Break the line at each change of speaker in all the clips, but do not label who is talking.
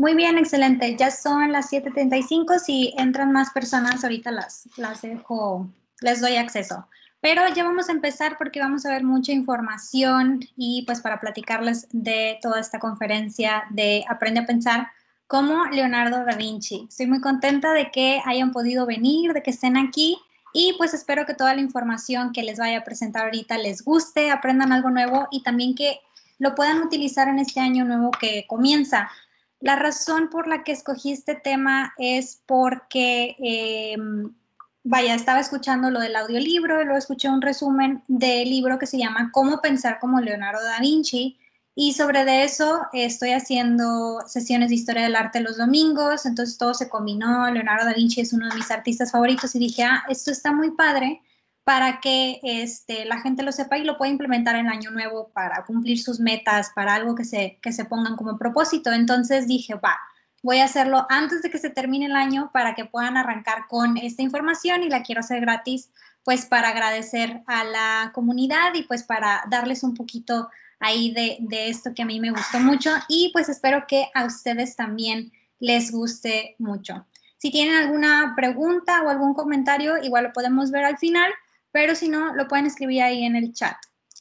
Muy bien, excelente. Ya son las 7.35. Si entran más personas, ahorita las, las dejo, les doy acceso. Pero ya vamos a empezar porque vamos a ver mucha información y pues para platicarles de toda esta conferencia de Aprende a Pensar como Leonardo da Vinci. Estoy muy contenta de que hayan podido venir, de que estén aquí y pues espero que toda la información que les vaya a presentar ahorita les guste, aprendan algo nuevo y también que lo puedan utilizar en este año nuevo que comienza. La razón por la que escogí este tema es porque, em, vaya, estaba escuchando lo del audiolibro y luego escuché un resumen del libro que se llama Cómo pensar como Leonardo da Vinci. Y sobre eso estoy haciendo sesiones de historia del arte los domingos, entonces todo se combinó, Leonardo da Vinci es uno de mis artistas favoritos y dije, ah, esto está muy padre para que este, la gente lo sepa y lo pueda implementar en año nuevo para cumplir sus metas, para algo que se, que se pongan como propósito. Entonces dije, va, voy a hacerlo antes de que se termine el año para que puedan arrancar con esta información y la quiero hacer gratis, pues para agradecer a la comunidad y pues para darles un poquito ahí de, esto que a mí me gustó mucho y pues espero que a ustedes también les guste mucho. Si tienen alguna pregunta o algún comentario, igual lo podemos ver al final, pero si no, lo pueden escribir ahí en el chat.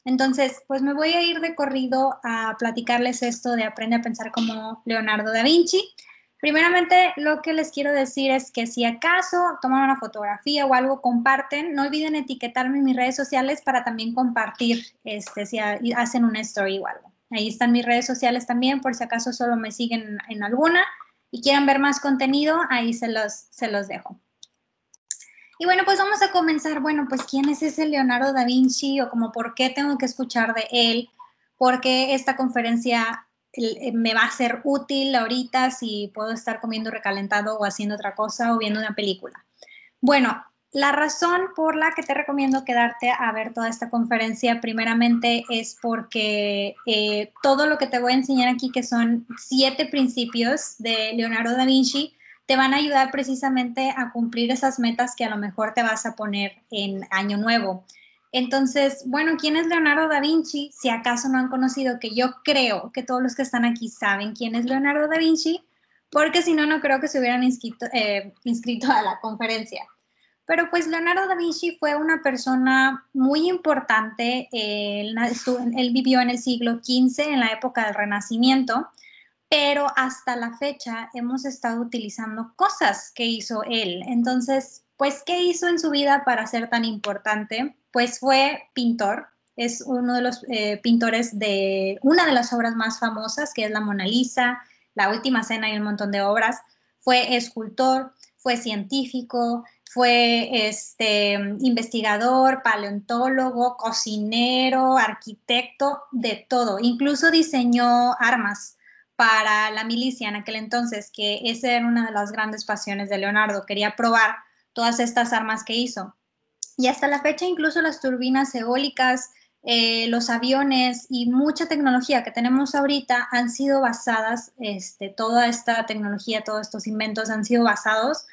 Entonces, pues me voy a ir de corrido a platicarles esto de Aprende a pensar como Leonardo da Vinci. Primeramente, lo que les quiero decir es que si acaso toman una fotografía o algo, comparten, no olviden etiquetarme en mis redes sociales para también compartir, este, si hacen una story o algo. Ahí están mis redes sociales también, por si acaso solo me siguen en alguna y quieran ver más contenido, ahí se los, se los dejo. Y bueno, pues vamos a comenzar. Bueno, pues ¿quién es ese Leonardo da Vinci o como por qué tengo que escuchar de él? ¿Por qué esta conferencia eh, me va a ser útil ahorita si puedo estar comiendo recalentado o haciendo otra cosa o viendo una película. Bueno, la razón por la que te recomiendo quedarte a ver toda esta conferencia, primeramente, es porque eh, todo lo que te voy a enseñar aquí, que son siete principios de Leonardo da Vinci, te van a ayudar precisamente a cumplir esas metas que a lo mejor te vas a poner en año nuevo. Entonces, bueno, ¿quién es Leonardo da Vinci? Si acaso no han conocido, que yo creo que todos los que están aquí saben quién es Leonardo da Vinci, porque si no, no creo que se hubieran inscrito, eh, inscrito a la conferencia. Pero pues Leonardo da Vinci fue una persona muy importante, él, él vivió en el siglo XV, en la época del Renacimiento, pero hasta la fecha hemos estado utilizando cosas que hizo él. Entonces, pues, ¿qué hizo en su vida para ser tan importante? Pues fue pintor, es uno de los eh, pintores de una de las obras más famosas, que es la Mona Lisa, la Última Cena y un montón de obras. Fue escultor, fue científico, fue este, investigador, paleontólogo, cocinero, arquitecto, de todo. Incluso diseñó armas para la milicia en aquel entonces, que esa era una de las grandes pasiones de Leonardo. Quería probar todas estas armas que hizo. Y hasta la fecha incluso las turbinas eólicas, eh, los aviones y mucha tecnología que tenemos ahorita han sido basadas, este, toda esta tecnología, todos estos inventos han sido basados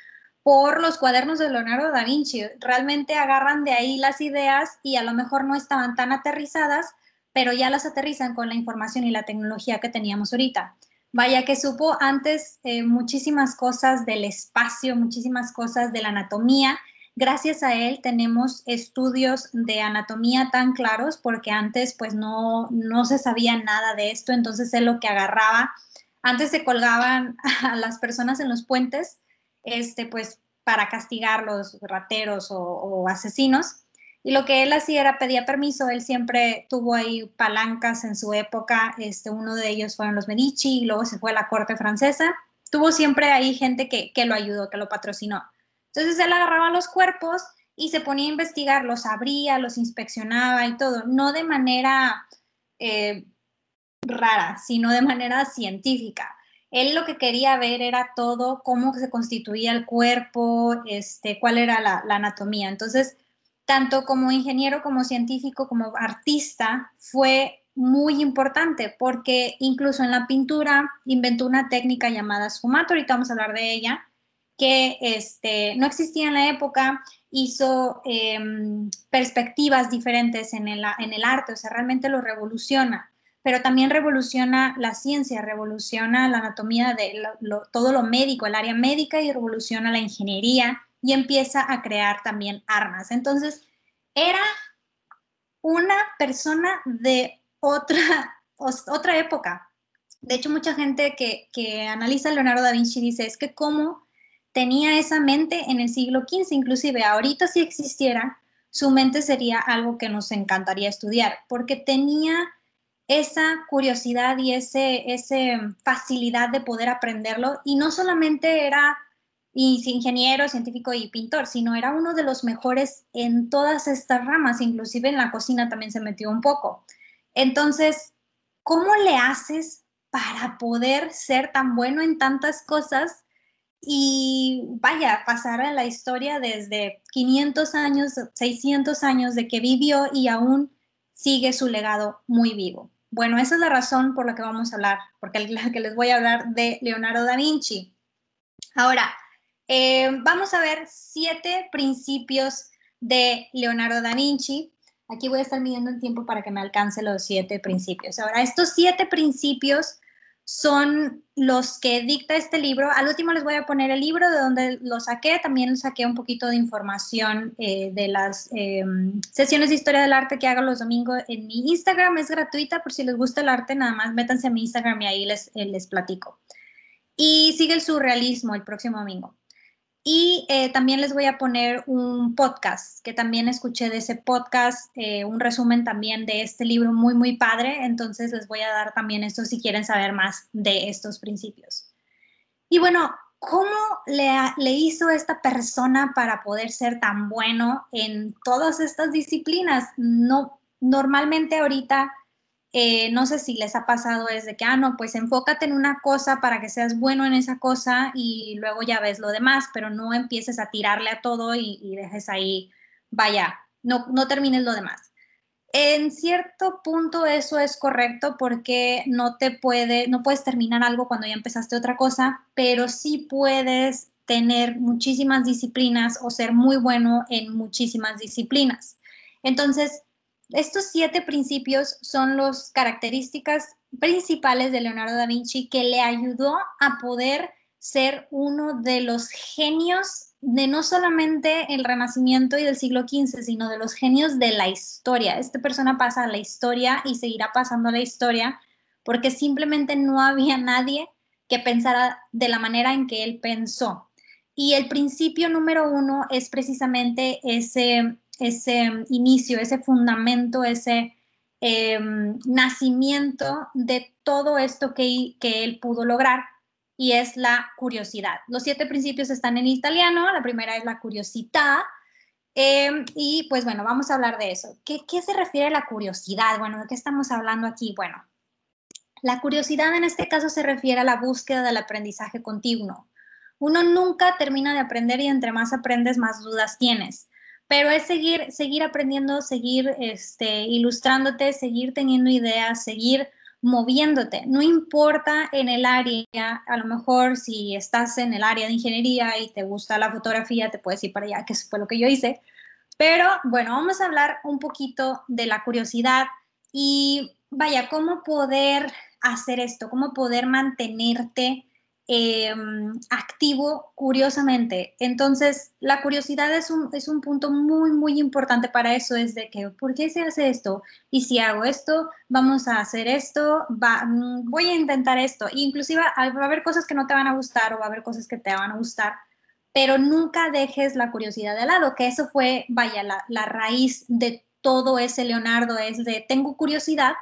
por los cuadernos de Leonardo da Vinci. Realmente agarran de ahí las ideas y a lo mejor no estaban tan aterrizadas, pero ya las aterrizan con la información y la tecnología que teníamos ahorita. Vaya que supo antes eh, muchísimas cosas del espacio, muchísimas cosas de la anatomía. Gracias a él tenemos estudios de anatomía tan claros porque antes pues no, no se sabía nada de esto, entonces él lo que agarraba, antes se colgaban a las personas en los puentes, este, pues para castigar los rateros o asesinos, y lo que él hacía era pedía permiso, él siempre tuvo ahí palancas en su época, este, uno de ellos fueron los Medici y luego se fue a la corte francesa. Tuvo siempre ahí gente que, que lo ayudó, que lo patrocinó. Entonces él agarraba los cuerpos y se ponía a investigar, los abría, los inspeccionaba y todo, no de manera eh, rara, sino de manera científica. Él lo que quería ver era todo, cómo se constituía el cuerpo, este, cuál era la, la anatomía. Entonces, tanto como ingeniero, como científico, como artista, fue muy importante porque incluso en la pintura inventó una técnica llamada sfumato, ahorita vamos a hablar de ella, que este, no existía en la época, hizo em, perspectivas diferentes en el, en el arte, o sea, realmente lo revoluciona. pero también revoluciona la ciencia, revoluciona la anatomía de todo lo médico, el área médica y revoluciona la ingeniería y empieza a crear también armas. Entonces, era una persona de otra, otra época. De hecho, mucha gente que, que analiza Leonardo da Vinci dice, es que cómo tenía esa mente en el siglo XV, inclusive ahorita si existiera, su mente sería algo que nos encantaría estudiar, porque tenía esa curiosidad y ese, ese facilidad de poder aprenderlo. Y no solamente era ingeniero, científico y pintor, sino era uno de los mejores en todas estas ramas, inclusive en la cocina también se metió un poco. Entonces, ¿cómo le haces para poder ser tan bueno en tantas cosas y vaya, pasar a la historia desde 500 años, 600 años de que vivió y aún sigue su legado muy vivo? Bueno, esa es la razón por la que vamos a hablar, porque la que les voy a hablar de Leonardo da Vinci. Ahora, eh, vamos a ver siete principios de Leonardo da Vinci. Aquí voy a estar midiendo el tiempo para que me alcance los siete principios. Ahora, estos siete principios son los que dicta este libro. Al último les voy a poner el libro de donde lo saqué. También saqué un poquito de información eh, de las em, sesiones de historia del arte que hago los domingos en mi Instagram. Es gratuita por si les gusta el arte, nada más métanse a mi Instagram y ahí les, eh, les platico. Y sigue el surrealismo el próximo domingo. Y eh, también les voy a poner un podcast, que también escuché de ese podcast, eh, un resumen también de este libro muy, muy padre. Entonces les voy a dar también esto si quieren saber más de estos principios. Y bueno, ¿cómo le, le hizo esta persona para poder ser tan bueno en todas estas disciplinas? No, normalmente ahorita eh, no sé si les ha pasado es de que, ah, no, pues enfócate en una cosa para que seas bueno en esa cosa y luego ya ves lo demás, pero no empieces a tirarle a todo y, dejes ahí, vaya, no, no termines lo demás. En cierto punto eso es correcto porque no te puede, no puedes terminar algo cuando ya empezaste otra cosa, pero sí puedes tener muchísimas disciplinas o ser muy bueno en muchísimas disciplinas. Entonces, estos siete principios son las características principales de Leonardo da Vinci que le ayudó a poder ser uno de los genios de no solamente el Renacimiento y del siglo XV, sino de los genios de la historia. Esta persona pasa a la historia y seguirá pasando a la historia porque simplemente no había nadie que pensara de la manera en que él pensó. Y el principio número uno es precisamente ese ese inicio, ese fundamento, ese em, nacimiento de todo esto que, que él pudo lograr y es la curiosidad. Los siete principios están en italiano, la primera es la curiosidad. Em, y pues bueno, vamos a hablar de eso. ¿Qué, ¿Qué se refiere a la curiosidad? Bueno, ¿de qué estamos hablando aquí? Bueno, la curiosidad en este caso se refiere a la búsqueda del aprendizaje continuo. Uno nunca termina de aprender y entre más aprendes, más dudas tienes pero es seguir, seguir aprendiendo, seguir este, ilustrándote, seguir teniendo ideas, seguir moviéndote. No importa en el área, a lo mejor si estás en el área de ingeniería y te gusta la fotografía, te puedes ir para allá, que fue lo que yo hice. Pero bueno, vamos a hablar un poquito de la curiosidad y vaya, cómo poder hacer esto, cómo poder mantenerte Em, activo curiosamente. Entonces, la curiosidad es un, es un punto muy, muy importante para eso, es de que, ¿por qué se hace esto? Y si hago esto, vamos a hacer esto, va, mm, voy a intentar esto. inclusive va a haber cosas que no te van a gustar o va a haber cosas que te van a gustar, pero nunca dejes la curiosidad de lado, que eso fue, vaya, la, la raíz de todo ese Leonardo, es de, tengo curiosidad,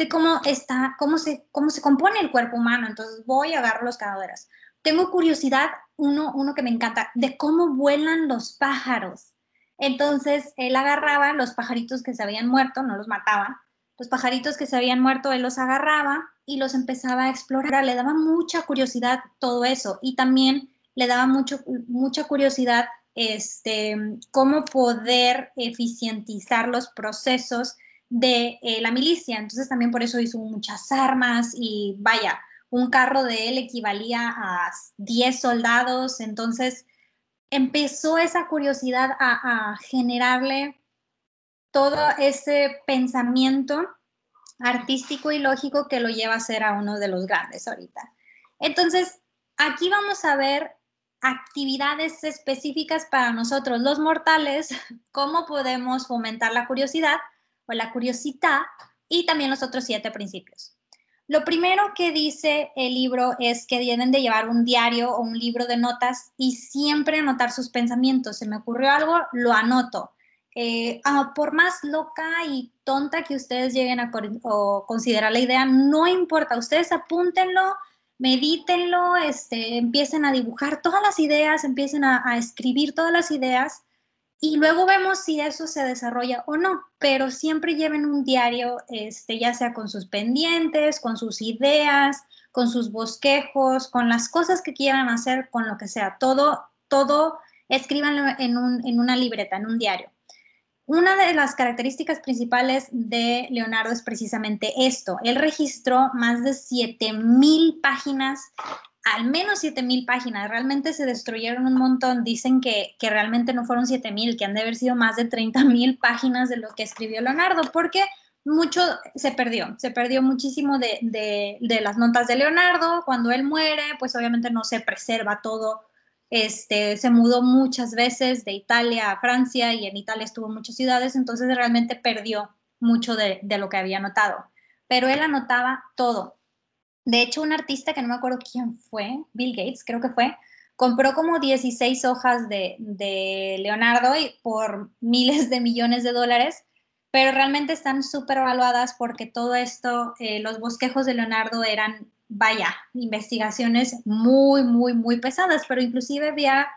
de cómo está, cómo se, cómo se compone el cuerpo humano. Entonces voy a agarrar los cadáveres. Tengo curiosidad, uno, uno que me encanta, de cómo vuelan los pájaros. Entonces él agarraba los pajaritos que se habían muerto, no los mataba, los pajaritos que se habían muerto, él los agarraba y los empezaba a explorar. Le daba mucha curiosidad todo eso y también le daba mucho, mucha curiosidad este, cómo poder eficientizar los procesos de eh, la milicia. Entonces también por eso hizo muchas armas y vaya, un carro de él equivalía a 10 soldados. Entonces empezó esa curiosidad a, generarle todo ese pensamiento artístico y lógico que lo lleva a ser a uno de los grandes ahorita. Entonces, aquí vamos a ver actividades específicas para nosotros los mortales, cómo podemos fomentar la curiosidad la curiosidad y también los otros siete principios. Lo primero que dice el libro es que deben de llevar un diario o un libro de notas y siempre anotar sus pensamientos. Se me ocurrió algo, lo anoto. Eh, ah, por más loca y tonta que ustedes lleguen a considerar la idea, no importa, ustedes apúntenlo, medítenlo, este, empiecen a dibujar todas las ideas, empiecen a escribir todas las ideas y luego vemos si eso se desarrolla o no, pero siempre lleven un diario, este, ya sea con sus pendientes, con sus ideas, con sus bosquejos, con las cosas que quieran hacer, con lo que sea, todo, todo, escríbanlo en, un, en una libreta, en un diario. Una de las características principales de Leonardo es precisamente esto. Él registró más de 7000 páginas al menos 7000 páginas, realmente se destruyeron un montón, dicen que, realmente no fueron 7000, que han de haber sido más de 30.000 páginas de lo que escribió Leonardo, porque mucho se perdió, se perdió muchísimo de, de, las notas de Leonardo, cuando él muere, pues obviamente no se preserva todo, este, se mudó muchas veces de Italia a Francia y en Italia estuvo muchas ciudades, entonces realmente perdió mucho de, de lo que había anotado, pero él anotaba todo, de hecho, un artista que no me acuerdo quién fue, Bill Gates creo que fue, compró como 16 hojas de, Leonardo y por miles de millones de dólares, pero realmente están súper evaluadas porque todo esto, eh, los bosquejos de Leonardo eran, vaya, investigaciones muy, muy, muy pesadas, pero inclusive había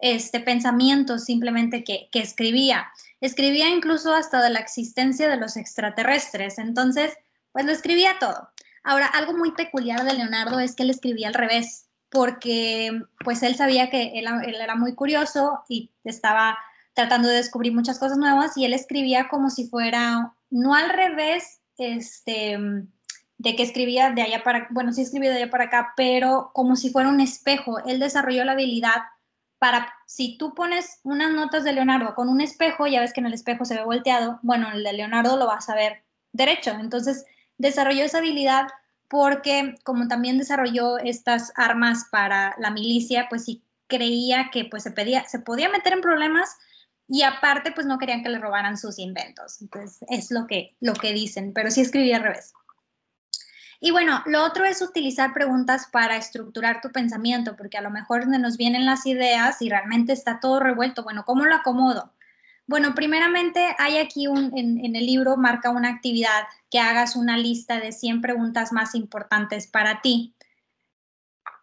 este, pensamientos simplemente que, que escribía. Escribía incluso hasta de la existencia de los extraterrestres, entonces, pues lo escribía todo. Ahora, algo muy peculiar de Leonardo es que él escribía al revés, porque pues él sabía que él, era muy curioso y estaba tratando de descubrir muchas cosas nuevas y él escribía como si fuera, no al revés, este, de que escribía de allá para, bueno, sí escribía de allá para acá, pero como si fuera un espejo. Él desarrolló la habilidad para, si tú pones unas notas de Leonardo con un espejo, ya ves que en el espejo se ve volteado, bueno, el de Leonardo lo vas a ver derecho. Entonces, desarrolló esa habilidad porque como también desarrolló estas armas para la milicia, pues sí creía que pues se, pedía, se podía meter en problemas y aparte pues no querían que le robaran sus inventos. Entonces es lo que, lo que dicen, pero sí escribía al revés. Y bueno, lo otro es utilizar preguntas para estructurar tu pensamiento, porque a lo mejor nos vienen las ideas y realmente está todo revuelto. Bueno, ¿cómo lo acomodo? Bueno, primeramente hay aquí en, el libro marca una actividad que hagas una lista de 100 preguntas más importantes para ti.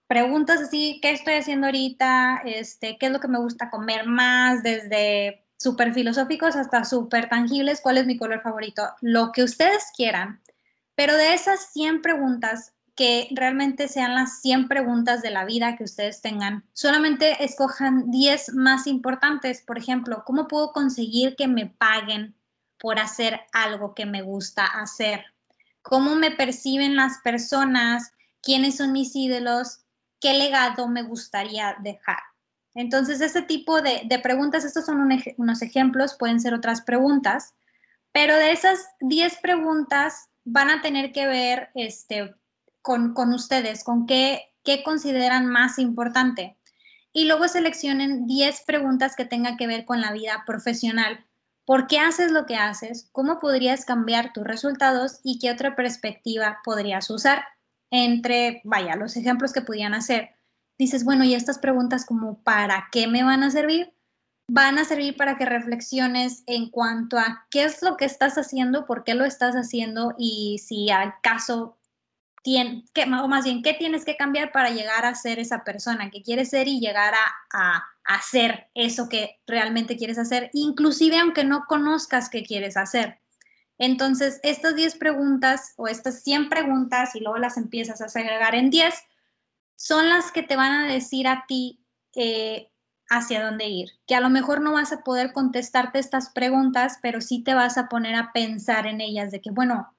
Preguntas así, ¿qué estoy haciendo ahorita? Este, ¿Qué es lo que me gusta comer más? Desde súper filosóficos hasta súper tangibles, ¿cuál es mi color favorito? Lo que ustedes quieran. Pero de esas 100 preguntas, que realmente sean las 100 preguntas de la vida que ustedes tengan. Solamente escojan 10 más importantes. Por ejemplo, ¿cómo puedo conseguir que me paguen por hacer algo que me gusta hacer? ¿Cómo me perciben las personas? ¿Quiénes son mis ídolos? ¿Qué legado me gustaría dejar? Entonces, este tipo de, preguntas, estos son unos ejemplos, pueden ser otras preguntas, pero de esas 10 preguntas van a tener que ver este, con, ustedes, con qué, qué consideran más importante. Y luego seleccionen 10 preguntas que tengan que ver con la vida profesional. ¿Por qué haces lo que haces? ¿Cómo podrías cambiar tus resultados? ¿Y qué otra perspectiva podrías usar? Entre, vaya, los ejemplos que podían hacer. Dices, bueno, ¿y estas preguntas como para qué me van a servir? Van a servir para que reflexiones en cuanto a qué es lo que estás haciendo, por qué lo estás haciendo y si o más bien, ¿qué tienes que cambiar para llegar a ser esa persona que quieres ser y llegar a, hacer eso que realmente quieres hacer, inclusive aunque no conozcas qué quieres hacer? Entonces, estas 10 preguntas o estas 100 preguntas y luego las empiezas a agregar en 10, son las que te van a decir a ti eh, hacia dónde ir. Que a lo mejor no vas a poder contestarte estas preguntas, pero sí te vas a poner a pensar en ellas de que, bueno,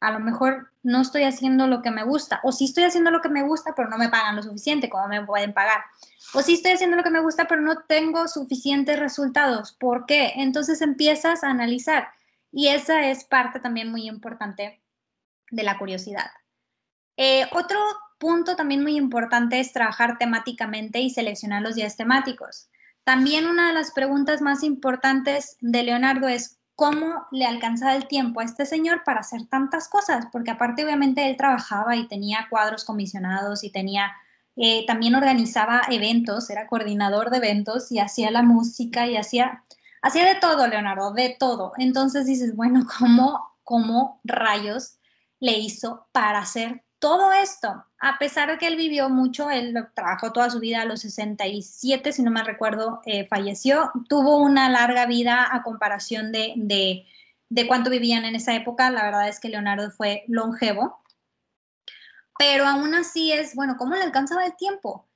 a lo mejor no estoy haciendo lo que me gusta, o sí estoy haciendo lo que me gusta, pero no me pagan lo suficiente, como me pueden pagar, o sí estoy haciendo lo que me gusta, pero no tengo suficientes resultados. ¿Por qué? Entonces empiezas a analizar y esa es parte también muy importante de la curiosidad. Eh, otro punto también muy importante es trabajar temáticamente y seleccionar los días temáticos. También una de las preguntas más importantes de Leonardo es cómo le alcanzaba el tiempo a este señor para hacer tantas cosas, porque aparte obviamente él trabajaba y tenía cuadros comisionados y tenía, eh, también organizaba eventos, era coordinador de eventos y hacía la música y hacía, hacía de todo, Leonardo, de todo. Entonces dices, bueno, ¿cómo, cómo rayos le hizo para hacer todo esto, a pesar de que él vivió mucho, él trabajó toda su vida a los 67, si no me recuerdo, eh, falleció, tuvo una larga vida a comparación de, de, de cuánto vivían en esa época, la verdad es que Leonardo fue longevo, pero aún así es, bueno, ¿cómo le alcanzaba el tiempo?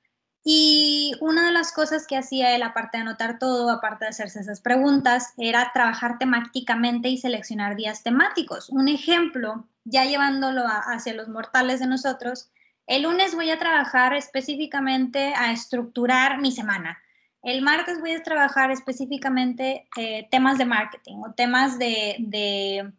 Y una de las cosas que hacía él, aparte de anotar todo, aparte de hacerse esas preguntas, era trabajar temáticamente y seleccionar días temáticos. Un ejemplo ya llevándolo hacia los mortales de nosotros, el lunes voy a trabajar específicamente a estructurar mi semana. El martes voy a trabajar específicamente eh, temas de marketing o temas de,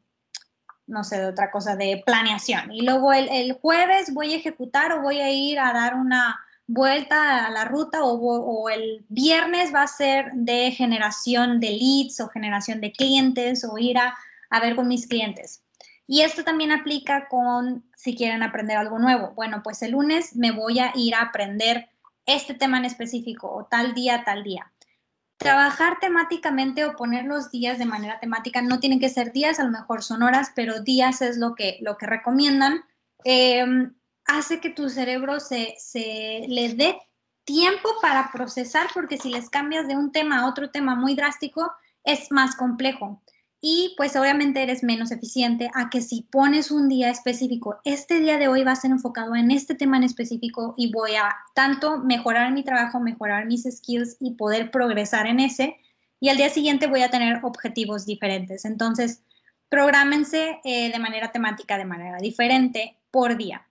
no sé, de otra cosa, de planeación. Y luego el, jueves voy a ejecutar o voy a ir a dar una vuelta a la ruta o, el viernes va a ser de generación de leads o generación de clientes o ir a ver con mis clientes. Y esto también aplica con si quieren aprender algo nuevo. Bueno, pues el lunes me voy a ir a aprender este tema en específico o tal día, tal día. Trabajar temáticamente o poner los días de manera temática no tienen que ser días, a lo mejor son horas, pero días es lo que, lo que recomiendan. Em, hace que tu cerebro se, se le dé tiempo para procesar, porque si les cambias de un tema a otro tema muy drástico, es más complejo y pues obviamente eres menos eficiente a que si pones un día específico, este día de hoy va a ser enfocado en este tema en específico y voy a tanto mejorar mi trabajo, mejorar mis skills y poder progresar en ese. Y al día siguiente voy a tener objetivos diferentes. Entonces, prográmense eh, de manera temática, de manera diferente por día.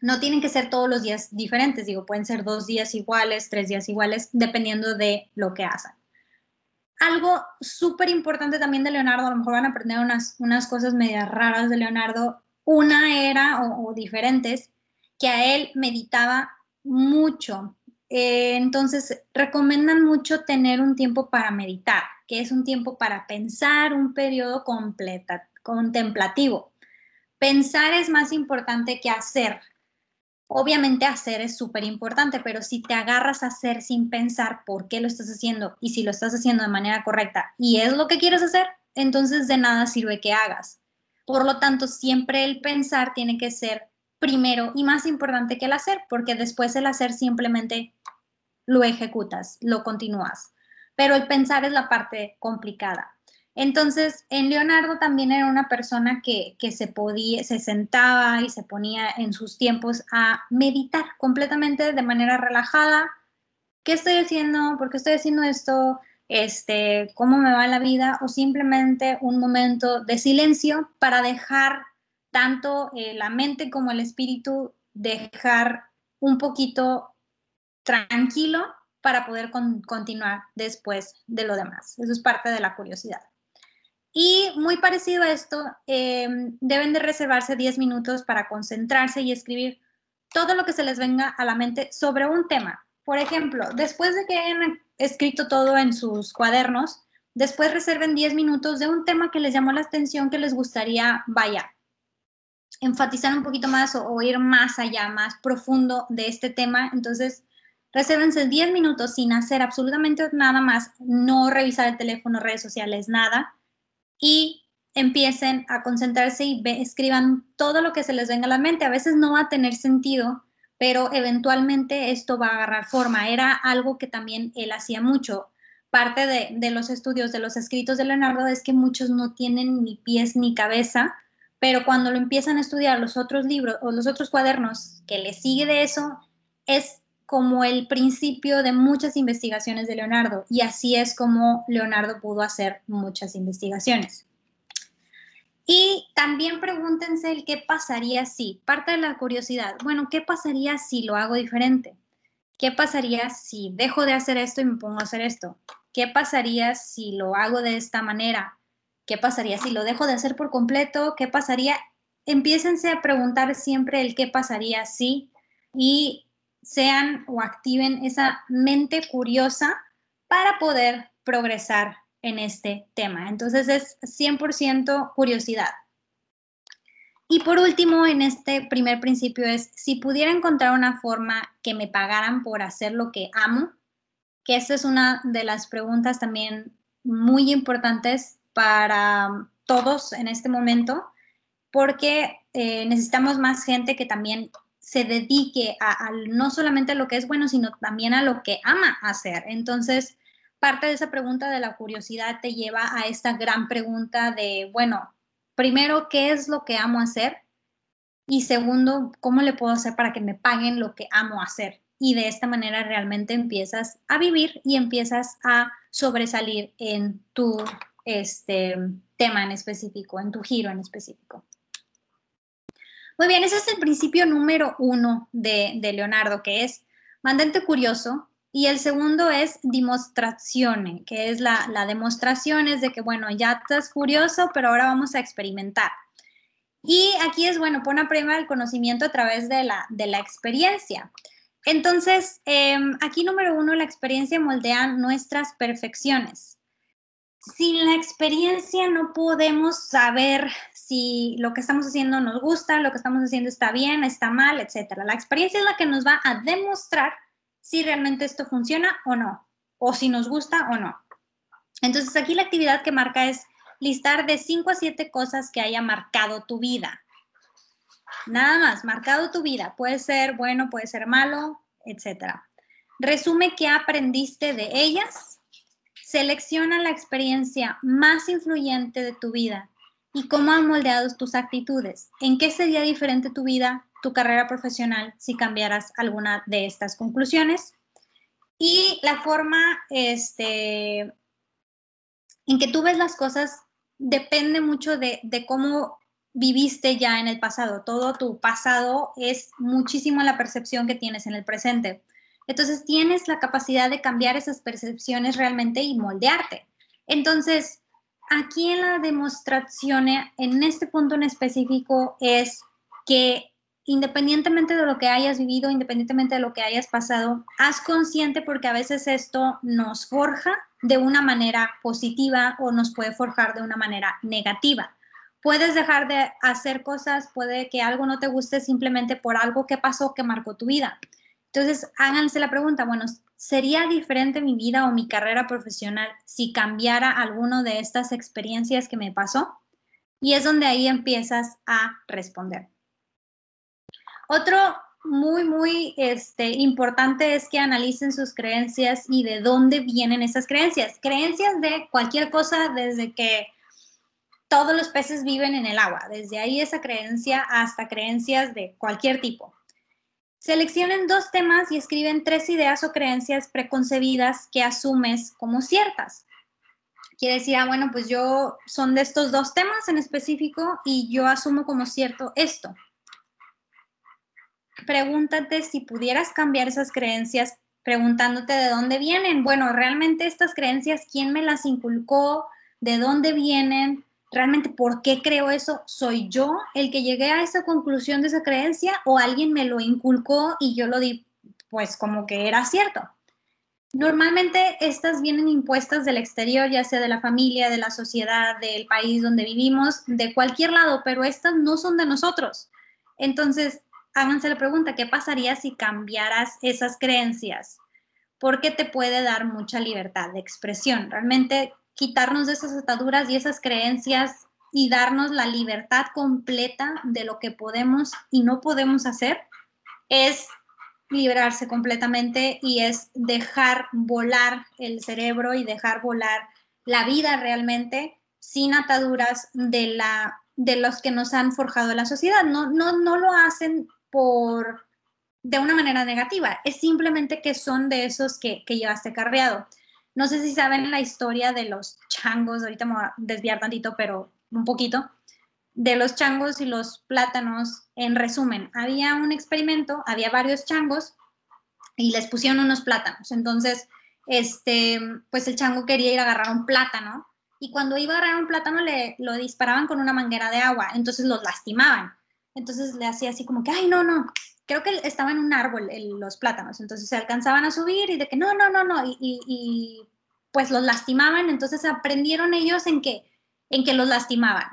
No tienen que ser todos los días diferentes, digo, pueden ser dos días iguales, tres días iguales, dependiendo de lo que hagan algo súper importante también de Leonardo, a lo mejor van a aprender unas, unas cosas medias raras de Leonardo. Una era, o, diferentes, que a él meditaba mucho. Eh, entonces, recomiendan mucho tener un tiempo para meditar, que es un tiempo para pensar, un periodo completa, contemplativo. Pensar es más importante que hacer. Obviamente hacer es súper importante, pero si te agarras a hacer sin pensar por qué lo estás haciendo y si lo estás haciendo de manera correcta y es lo que quieres hacer, entonces de nada sirve que hagas. Por lo tanto, siempre el pensar tiene que ser primero y más importante que el hacer, porque después el hacer simplemente lo ejecutas, lo continúas. Pero el pensar es la parte complicada. Entonces, en Leonardo también era una persona que, se podía, se sentaba y se ponía en sus tiempos a meditar completamente de manera relajada. ¿Qué estoy haciendo? ¿Por qué estoy haciendo esto? Este, ¿Cómo me va la vida? O simplemente un momento de silencio para dejar tanto eh, la mente como el espíritu, dejar un poquito tranquilo para poder continuar después de lo demás. Eso es parte de la curiosidad. Y muy parecido a esto, em, deben de reservarse 10 minutos para concentrarse y escribir todo lo que se les venga a la mente sobre un tema. Por ejemplo, después de que hayan escrito todo en sus cuadernos, después reserven 10 minutos de un tema que les llamó la atención, que les gustaría, vaya, enfatizar un poquito más o, o ir más allá, más profundo de este tema. Entonces, resérvense 10 minutos sin hacer absolutamente nada más, no revisar el teléfono, redes sociales, nada y empiecen a concentrarse y escriban todo lo que se les venga a la mente. A veces no va a tener sentido, pero eventualmente esto va a agarrar forma. Era algo que también él hacía mucho. Parte de, de los estudios, de los escritos de Leonardo, es que muchos no tienen ni pies ni cabeza, pero cuando lo empiezan a estudiar los otros libros o los otros cuadernos que le sigue de eso, es como el principio de muchas investigaciones de Leonardo y así es como Leonardo pudo hacer muchas investigaciones. Y también pregúntense el qué pasaría si, parte de la curiosidad, bueno, ¿qué pasaría si lo hago diferente? ¿Qué pasaría si dejo de hacer esto y me pongo a hacer esto? ¿Qué pasaría si lo hago de esta manera? ¿Qué pasaría si lo dejo de hacer por completo? ¿Qué pasaría empiécense a preguntar siempre el qué pasaría si y sean o activen esa mente curiosa para poder progresar en este tema. Entonces es 100% curiosidad. Y por último, en este primer principio es, si pudiera encontrar una forma que me pagaran por hacer lo que amo, que esta es una de las preguntas también muy importantes para todos en este momento, porque eh, necesitamos más gente que también se dedique a, no solamente a lo que es bueno, sino también a lo que ama hacer. Entonces, parte de esa pregunta de la curiosidad te lleva a esta gran pregunta de, bueno, primero, ¿qué es lo que amo hacer? Y segundo, ¿cómo le puedo hacer para que me paguen lo que amo hacer? Y de esta manera realmente empiezas a vivir y empiezas a sobresalir en tu este, tema en específico, en tu giro en específico. Muy bien, ese es el principio número uno de, Leonardo, que es mantente curioso. Y el segundo es demostración, que es la, demostración es de que, bueno, ya estás curioso, pero ahora vamos a experimentar. Y aquí es, bueno, pon a prueba el conocimiento a través de la, de la experiencia. Entonces, em, aquí número uno, la experiencia moldea nuestras perfecciones sin la experiencia no podemos saber si lo que estamos haciendo nos gusta, lo que estamos haciendo está bien, está mal, etc. La experiencia es la que nos va a demostrar si realmente esto funciona o no, o si nos gusta o no. Entonces aquí la actividad que marca es listar de 5 a 7 cosas que haya marcado tu vida. Nada más, marcado tu vida. Puede ser bueno, puede ser malo, etc. Resume qué aprendiste de ellas Selecciona la experiencia más influyente de tu vida y cómo han moldeado tus actitudes. ¿En qué sería diferente tu vida, tu carrera profesional, si cambiaras alguna de estas conclusiones? Y la forma este, en que tú ves las cosas depende mucho de, de cómo viviste ya en el pasado. Todo tu pasado es muchísimo la percepción que tienes en el presente. Entonces tienes la capacidad de cambiar esas percepciones realmente y moldearte. Entonces, aquí en la demostración, en este punto en específico, es que independientemente de lo que hayas vivido, independientemente de lo que hayas pasado, haz consciente porque a veces esto nos forja de una manera positiva o nos puede forjar de una manera negativa. Puedes dejar de hacer cosas, puede que algo no te guste simplemente por algo que pasó que marcó tu vida. Entonces, háganse la pregunta, bueno, ¿sería diferente mi vida o mi carrera profesional si cambiara alguno de estas experiencias que me pasó? Y es donde ahí empiezas a responder. Otro muy, muy este, importante es que analicen sus creencias y de dónde vienen esas creencias. Creencias de cualquier cosa desde que todos los peces viven en el agua, desde ahí esa creencia hasta creencias de cualquier tipo. Seleccionen dos temas y escriben tres ideas o creencias preconcebidas que asumes como ciertas. Quiere decir, ah, bueno, pues yo son de estos dos temas en específico y yo asumo como cierto esto. Pregúntate si pudieras cambiar esas creencias preguntándote de dónde vienen. Bueno, realmente estas creencias, ¿quién me las inculcó? ¿De dónde vienen? Realmente por qué creo eso, soy yo el que llegué a esa conclusión de esa creencia o alguien me lo inculcó y yo lo di pues como que era cierto. Normalmente estas vienen impuestas del exterior, ya sea de la familia, de la sociedad, del país donde vivimos, de cualquier lado, pero estas no son de nosotros. Entonces, háganse la pregunta, ¿qué pasaría si cambiaras esas creencias? Porque te puede dar mucha libertad de expresión. Realmente quitarnos de esas ataduras y esas creencias y darnos la libertad completa de lo que podemos y no podemos hacer, es liberarse completamente y es dejar volar el cerebro y dejar volar la vida realmente sin ataduras de, la, de los que nos han forjado la sociedad. No, no, no lo hacen por de una manera negativa, es simplemente que son de esos que, que llevaste carreado. No sé si saben la historia de los changos, ahorita me voy a desviar tantito, pero un poquito, de los changos y los plátanos. En resumen, había un experimento, había varios changos y les pusieron unos plátanos. Entonces, este, pues el chango quería ir a agarrar un plátano y cuando iba a agarrar un plátano le lo disparaban con una manguera de agua, entonces los lastimaban. entonces le hacía así como que, ay, no, no, creo que estaba en un árbol los plátanos, entonces se alcanzaban a subir y de que no, no, no, no, y, pues los lastimaban, entonces aprendieron ellos en que, en que los lastimaban.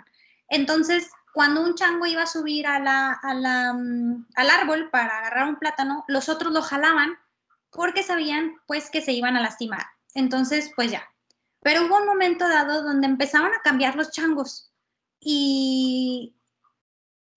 Entonces, cuando un chango iba a subir a la, mm, al árbol para agarrar un plátano, los otros lo jalaban porque sabían pues que se iban a lastimar. Entonces, pues ya. Pero hubo un momento dado donde empezaban a cambiar los changos y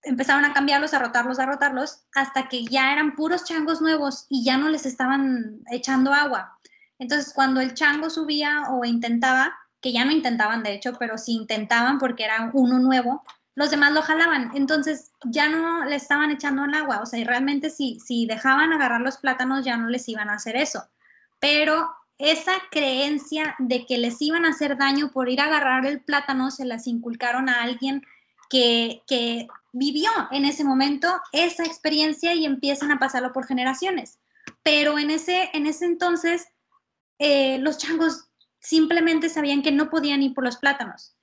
empezaron a cambiarlos, a rotarlos, a rotarlos, hasta que ya eran puros changos nuevos y ya no les estaban echando agua. Entonces, cuando el chango subía o intentaba, que ya no intentaban de hecho, pero sí intentaban porque era uno nuevo, los demás lo jalaban. Entonces, ya no le estaban echando el agua. O sea, y realmente si, si dejaban agarrar los plátanos, ya no les iban a hacer eso. Pero esa creencia de que les iban a hacer daño por ir a agarrar el plátano se las inculcaron a alguien que, vivió en ese momento esa experiencia y empiezan a pasarlo por generaciones. Pero en ese, en ese entonces, eh, los changos simplemente sabían que no podían ir por los plátanos.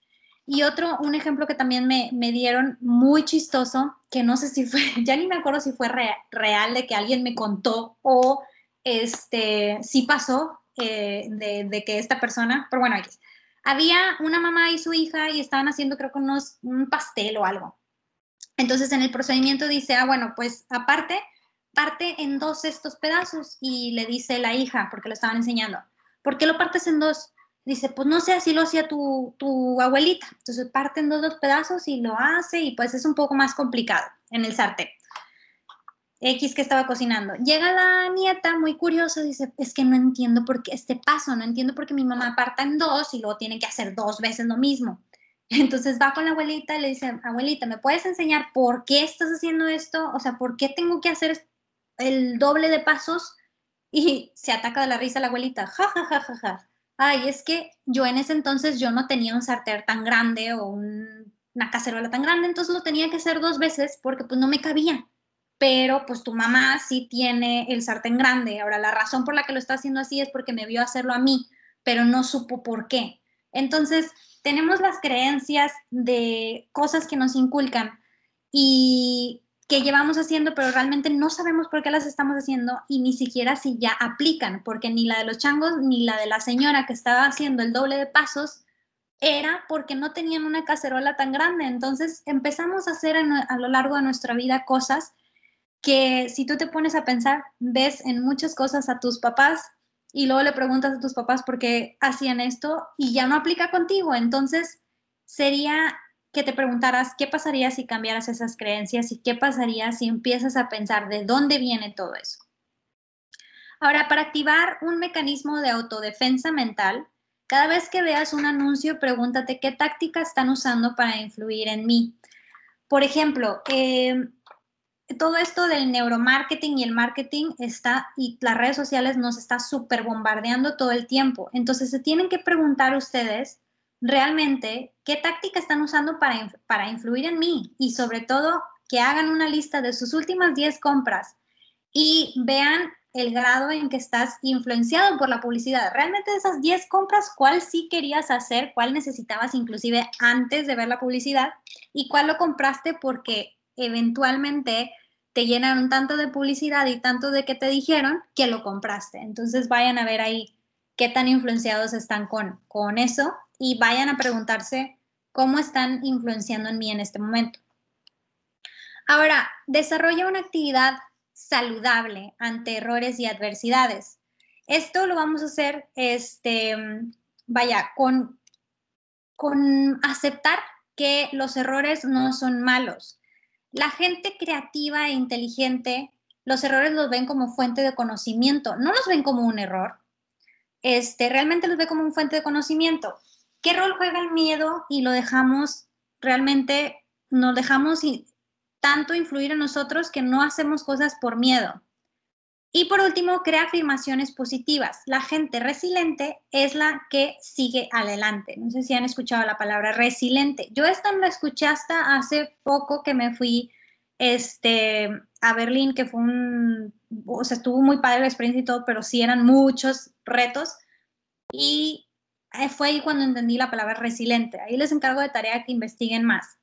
Y otro, un ejemplo que también me, me dieron muy chistoso, que no sé si fue, ya ni me acuerdo si fue real de que alguien me contó o este, sí pasó eh, de, de, que esta persona, pero bueno, había una mamá y su hija y estaban haciendo creo que unos, un pastel o algo. Entonces en el procedimiento dice, ah, bueno, pues aparte, parte en dos estos pedazos y le dice la hija, porque lo estaban enseñando, ¿por qué lo partes en dos? Dice, pues no sé, así lo hacía tu, tu abuelita. Entonces parte en dos, dos pedazos y lo hace y pues es un poco más complicado en el sartén. X que estaba cocinando. Llega la nieta muy curiosa, dice, es que no entiendo por qué este paso, no entiendo por qué mi mamá parta en dos y luego tiene que hacer dos veces lo mismo. Entonces va con la abuelita y le dice, abuelita, ¿me puedes enseñar por qué estás haciendo esto? O sea, ¿por qué tengo que hacer el doble de pasos? Y se ataca de la risa la abuelita, ja, ja, ja, ja, ja. Ay, es que yo en ese entonces yo no tenía un sartén tan grande o una cacerola tan grande, entonces lo tenía que hacer dos veces porque pues no me cabía. Pero pues tu mamá sí tiene el sartén grande. Ahora, la razón por la que lo está haciendo así es porque me vio hacerlo a mí, pero no supo por qué. Entonces, tenemos las creencias de cosas que nos inculcan y que llevamos haciendo, pero realmente no sabemos por qué las estamos haciendo y ni siquiera si ya aplican, porque ni la de los changos ni la de la señora que estaba haciendo el doble de pasos era porque no tenían una cacerola tan grande. Entonces empezamos a hacer a, lo largo de nuestra vida cosas que si tú te pones a pensar, ves en muchas cosas a tus papás y luego le preguntas a tus papás por qué hacían esto y ya no aplica contigo. Entonces, sería que te preguntaras qué pasaría si cambiaras esas creencias y qué pasaría si empiezas a pensar de dónde viene todo eso. Ahora, para activar un mecanismo de autodefensa mental, cada vez que veas un anuncio, pregúntate qué táctica están usando para influir en mí. Por ejemplo, eh, todo esto del neuromarketing y el marketing está, y las redes sociales nos está súper bombardeando todo el tiempo. Entonces se tienen que preguntar ustedes realmente qué táctica están usando para, para influir en mí y sobre todo que hagan una lista de sus últimas 10 compras y vean el grado en que estás influenciado por la publicidad. Realmente de esas 10 compras, ¿cuál sí querías hacer? ¿Cuál necesitabas inclusive antes de ver la publicidad? ¿Y cuál lo compraste porque eventualmente te llenaron tanto de publicidad y tanto de que te dijeron que lo compraste. Entonces vayan a ver ahí qué tan influenciados están con, con eso y vayan a preguntarse cómo están influenciando en mí en este momento. Ahora, desarrolla una actividad saludable ante errores y adversidades. Esto lo vamos a hacer, este, vaya, con, con aceptar que los errores no son malos, la gente creativa e inteligente, los errores los ven como fuente de conocimiento, no los ven como un error. Este, realmente los ve como un fuente de conocimiento. ¿Qué rol juega el miedo y lo dejamos realmente, nos dejamos tanto influir en nosotros que no hacemos cosas por miedo? Y por último, crea afirmaciones positivas. La gente resiliente es la que sigue adelante. No sé si han escuchado la palabra resiliente. Yo esta la escuché hasta hace poco que me fui este, a Berlín, que fue un, o sea, estuvo muy padre la experiencia y todo, pero sí eran muchos retos. Y fue ahí cuando entendí la palabra resiliente. Ahí les encargo de tarea que investiguen más.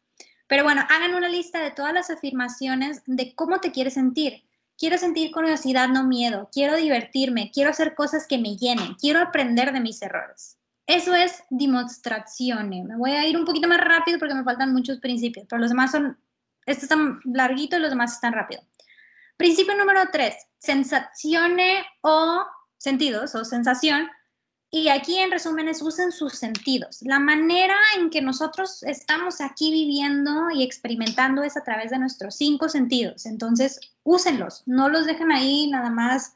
Pero bueno, hagan una lista de todas las afirmaciones de cómo te quieres sentir. Quiero sentir curiosidad, no miedo. Quiero divertirme. Quiero hacer cosas que me llenen. Quiero aprender de mis errores. Eso es demostración. Me voy a ir un poquito más rápido porque me faltan muchos principios, pero los demás son, este está larguito y los demás están rápido. Principio número tres, sensaciones o sentidos o sensación. Y aquí en resúmenes usen sus sentidos. La manera en que nosotros estamos aquí viviendo y experimentando es a través de nuestros cinco sentidos. Entonces, úsenlos, no los dejen ahí nada más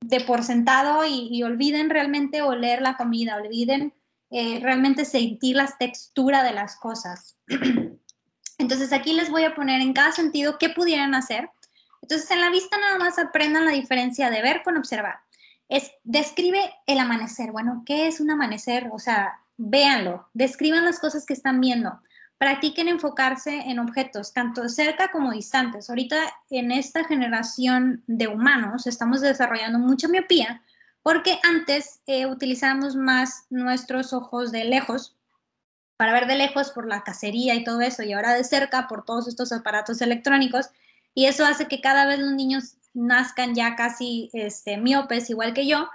de por sentado y, olviden realmente oler la comida, olviden eh, realmente sentir la textura de las cosas. Entonces aquí les voy a poner en cada sentido qué pudieran hacer. Entonces en la vista nada más aprendan la diferencia de ver con observar. Es, describe el amanecer. Bueno, ¿qué es un amanecer? O sea, véanlo, describan las cosas que están viendo practiquen enfocarse en objetos, tanto cerca como distantes. Ahorita en esta generación de humanos estamos desarrollando mucha miopía porque antes eh, utilizábamos más nuestros ojos de lejos para ver de lejos por la cacería y todo eso, y ahora de cerca por todos estos aparatos electrónicos, y eso hace que cada vez los niños nazcan ya casi este, miopes, igual que yo,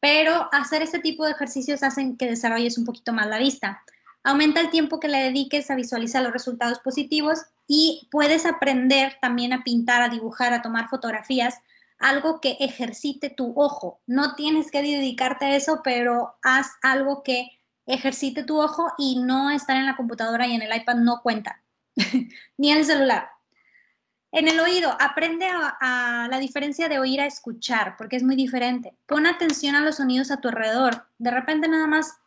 pero hacer este tipo de ejercicios hacen que desarrolles un poquito más la vista. Aumenta el tiempo que le dediques a visualizar los resultados positivos y puedes aprender también a pintar, a dibujar, a tomar fotografías, algo que ejercite tu ojo. No tienes que dedicarte a eso, pero haz algo que ejercite tu ojo y no estar en la computadora y en el iPad no cuenta, ni en el celular. En el oído, aprende a, a, la diferencia de oír a escuchar, porque es muy diferente. Pon atención a los sonidos a tu alrededor. De repente nada más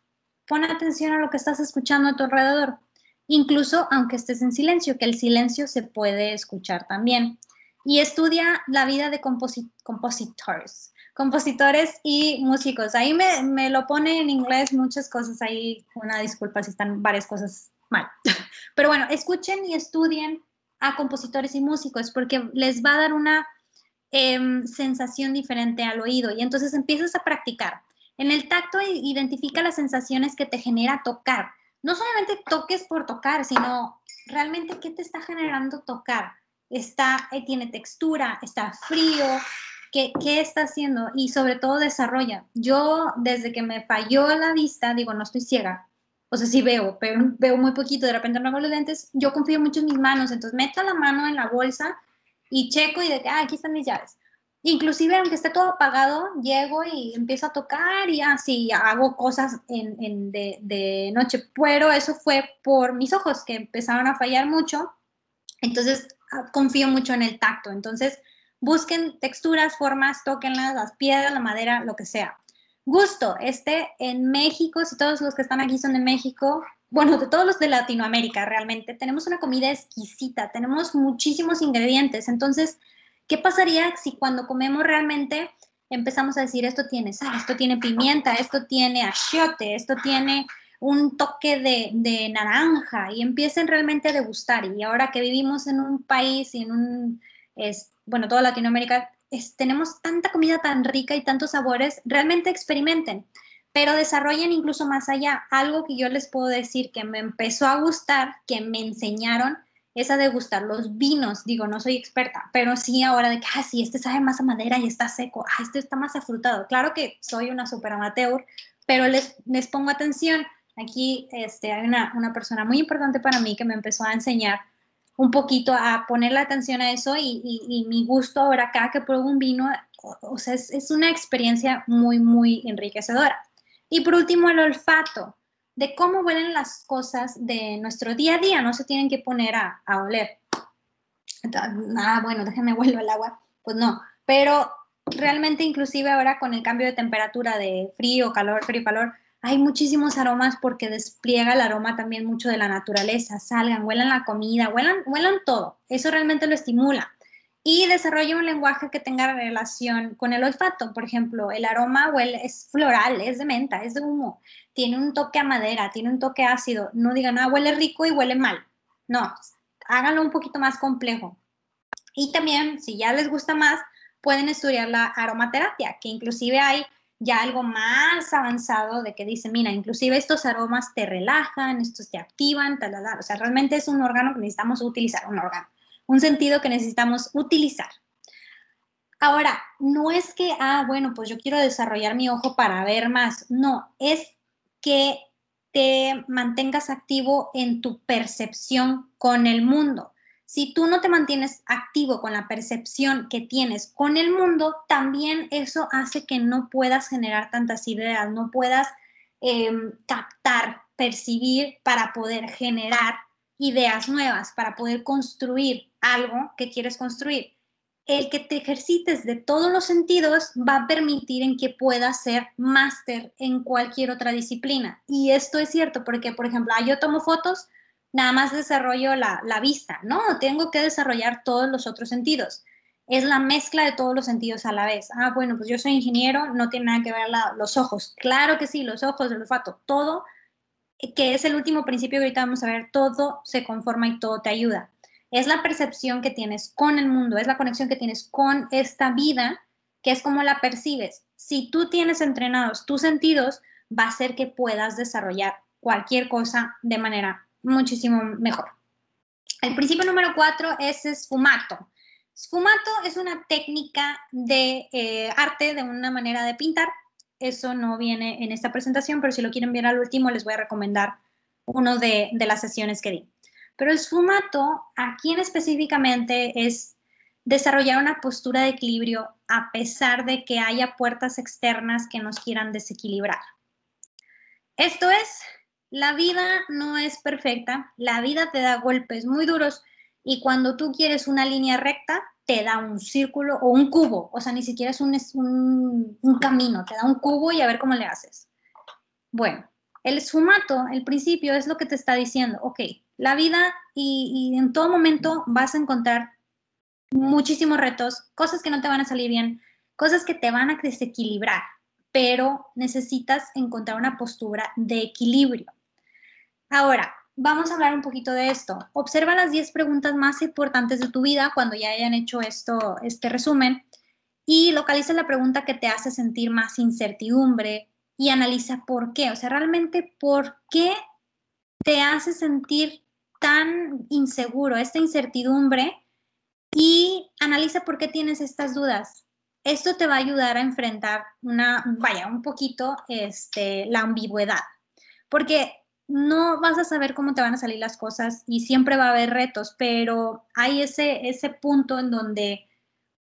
Pon atención a lo que estás escuchando a tu alrededor, incluso aunque estés en silencio, que el silencio se puede escuchar también. Y estudia la vida de compositores, compositores y músicos. Ahí me, me lo pone en inglés muchas cosas, ahí una disculpa si están varias cosas mal. Pero bueno, escuchen y estudien a compositores y músicos porque les va a dar una em, sensación diferente al oído y entonces empiezas a practicar. En el tacto identifica las sensaciones que te genera tocar. No solamente toques por tocar, sino realmente qué te está generando tocar. Está, eh, tiene textura, está frío, ¿qué, ¿qué está haciendo? Y sobre todo desarrolla. Yo desde que me falló la vista, digo, no estoy ciega, o sea, sí veo, pero veo muy poquito, de repente no hago los lentes, yo confío mucho en mis manos, entonces meto la mano en la bolsa y checo y de que, ah, aquí están mis llaves. Inclusive, aunque esté todo apagado, llego y empiezo a tocar y así hago cosas en, de, de, noche. Pero eso fue por mis ojos que empezaron a fallar mucho. Entonces, ah, confío mucho en el tacto. Entonces, busquen texturas, formas, toquenlas, las piedras, la madera, lo que sea. Gusto, este en México, si todos los que están aquí son de México, bueno, de todos los de Latinoamérica realmente, tenemos una comida exquisita, tenemos muchísimos ingredientes. Entonces, ¿Qué pasaría si cuando comemos realmente empezamos a decir esto tiene sal, esto tiene pimienta, esto tiene achiote, esto tiene un toque de, naranja y empiecen realmente a degustar? Y ahora que vivimos en un país y en un, bueno, toda Latinoamérica, tenemos tanta comida tan rica y tantos sabores, realmente experimenten, pero desarrollen incluso más allá. Algo que yo les puedo decir que me empezó a gustar, que me enseñaron, es a degustar los vinos. Digo, no soy experta, pero sí ahora de que, ah, sí, este sabe más a madera y está seco, ah, este está más afrutado. Claro que soy una super amateur, pero les, les pongo atención. Aquí este, hay una, una persona muy importante para mí que me empezó a enseñar un poquito a ponerle atención a eso y, y, mi gusto ahora acá que pruebo un vino, o, sea, es, es, una experiencia muy, muy enriquecedora. Y por último, el olfato de cómo huelen las cosas de nuestro día a día, no se tienen que poner a, oler. Ah, bueno, déjame vuelvo el agua. Pues no, pero realmente inclusive ahora con el cambio de temperatura de frío, calor, frío, calor, hay muchísimos aromas porque despliega el aroma también mucho de la naturaleza. Salgan, huelan la comida, huelan, huelan todo. Eso realmente lo estimula y desarrolla un lenguaje que tenga relación con el olfato. Por ejemplo, el aroma huele, es floral, es de menta, es de humo, tiene un toque a madera, tiene un toque ácido. No digan, ah, huele rico y huele mal. No, háganlo un poquito más complejo. Y también, si ya les gusta más, pueden estudiar la aromaterapia, que inclusive hay ya algo más avanzado de que dice, mira, inclusive estos aromas te relajan, estos te activan, tal, tal, O sea, realmente es un órgano que necesitamos utilizar, un órgano, un sentido que necesitamos utilizar. Ahora, no es que, ah, bueno, pues yo quiero desarrollar mi ojo para ver más. No, es que te mantengas activo en tu percepción con el mundo. Si tú no te mantienes activo con la percepción que tienes con el mundo, también eso hace que no puedas generar tantas ideas, no puedas em, captar, percibir para poder generar ideas nuevas, para poder construir algo que quieres construir el que te ejercites de todos los sentidos va a permitir en que puedas ser máster en cualquier otra disciplina. Y esto es cierto porque, por ejemplo, ah, yo tomo fotos, nada más desarrollo la, vista, ¿no? Tengo que desarrollar todos los otros sentidos. Es la mezcla de todos los sentidos a la vez. Ah, bueno, pues yo soy ingeniero, no tiene nada que ver los ojos. Claro que sí, los ojos, el olfato, todo, que es el último principio que ahorita vamos a ver, todo se conforma y todo te ayuda es la percepción que tienes con el mundo, es la conexión que tienes con esta vida, que es como la percibes. Si tú tienes entrenados tus sentidos, va a ser que puedas desarrollar cualquier cosa de manera muchísimo mejor. El principio número cuatro es esfumato. Esfumato es una técnica de eh, arte, de una manera de pintar. Eso no viene en esta presentación, pero si lo quieren ver al último, les voy a recomendar uno de, de las sesiones que di. Pero el sfumato aquí en específicamente es desarrollar una postura de equilibrio a pesar de que haya puertas externas que nos quieran desequilibrar. Esto es, la vida no es perfecta, la vida te da golpes muy duros y cuando tú quieres una línea recta, te da un círculo o un cubo, o sea, ni siquiera es un, camino, te da un cubo y a ver cómo le haces. Bueno, el esfumato, el principio, es lo que te está diciendo, ok, la vida y, en todo momento vas a encontrar muchísimos retos, cosas que no te van a salir bien, cosas que te van a desequilibrar, pero necesitas encontrar una postura de equilibrio. Ahora, vamos a hablar un poquito de esto. Observa las 10 preguntas más importantes de tu vida cuando ya hayan hecho esto, este resumen y localiza la pregunta que te hace sentir más incertidumbre y analiza por qué. O sea, realmente por qué te hace sentir tan inseguro, esta incertidumbre y analiza por qué tienes estas dudas. Esto te va a ayudar a enfrentar una, vaya, un poquito este, la ambigüedad, porque no vas a saber cómo te van a salir las cosas y siempre va a haber retos, pero hay ese, ese punto en donde